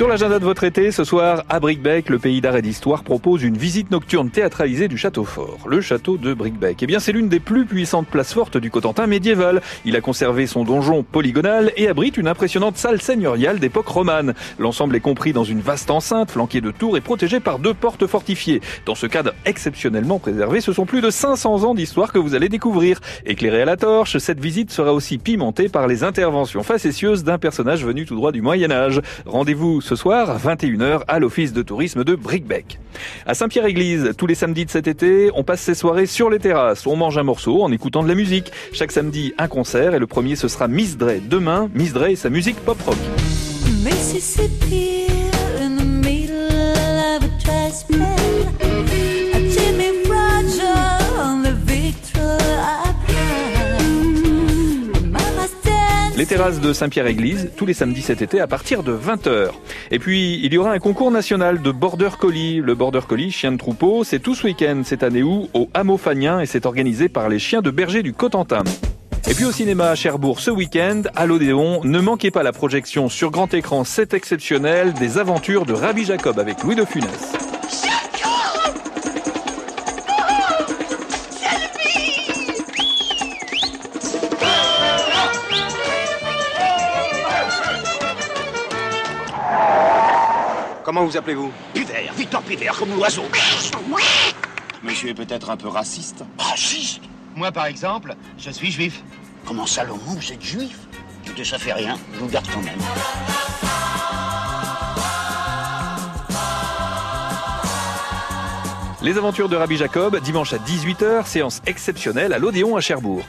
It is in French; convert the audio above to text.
Sur l'agenda de votre été, ce soir, à Brickbeck, le pays d'art et d'histoire propose une visite nocturne théâtralisée du château fort. Le château de Brickbeck. Eh bien, c'est l'une des plus puissantes places fortes du Cotentin médiéval. Il a conservé son donjon polygonal et abrite une impressionnante salle seigneuriale d'époque romane. L'ensemble est compris dans une vaste enceinte flanquée de tours et protégée par deux portes fortifiées. Dans ce cadre exceptionnellement préservé, ce sont plus de 500 ans d'histoire que vous allez découvrir. Éclairée à la torche, cette visite sera aussi pimentée par les interventions facétieuses d'un personnage venu tout droit du Moyen-Âge. Rendez-vous ce soir à 21h à l'office de tourisme de Brickbeck. À Saint-Pierre-Église, tous les samedis de cet été, on passe ses soirées sur les terrasses. On mange un morceau en écoutant de la musique. Chaque samedi, un concert et le premier ce sera Miss Dre. Demain, Miss Dre et sa musique pop-rock. Les terrasses de Saint-Pierre-Église, tous les samedis cet été à partir de 20h. Et puis, il y aura un concours national de Border Collie. Le Border Collie, chien de troupeau, c'est tout ce week-end cette année où Au Hameau Fagnin et c'est organisé par les chiens de berger du Cotentin. Et puis au cinéma à Cherbourg ce week-end, à l'Odéon, ne manquez pas la projection sur grand écran, c'est exceptionnel, des aventures de Rabbi Jacob avec Louis de Funès. Comment vous appelez-vous Pivert, Victor Pivert, comme l'oiseau. Monsieur est peut-être un peu raciste. Raciste Moi, par exemple, je suis juif. Comment Salomon, vous êtes juif Écoutez, ça fait rien, je vous garde quand même. Les aventures de Rabbi Jacob, dimanche à 18h, séance exceptionnelle à l'Odéon à Cherbourg.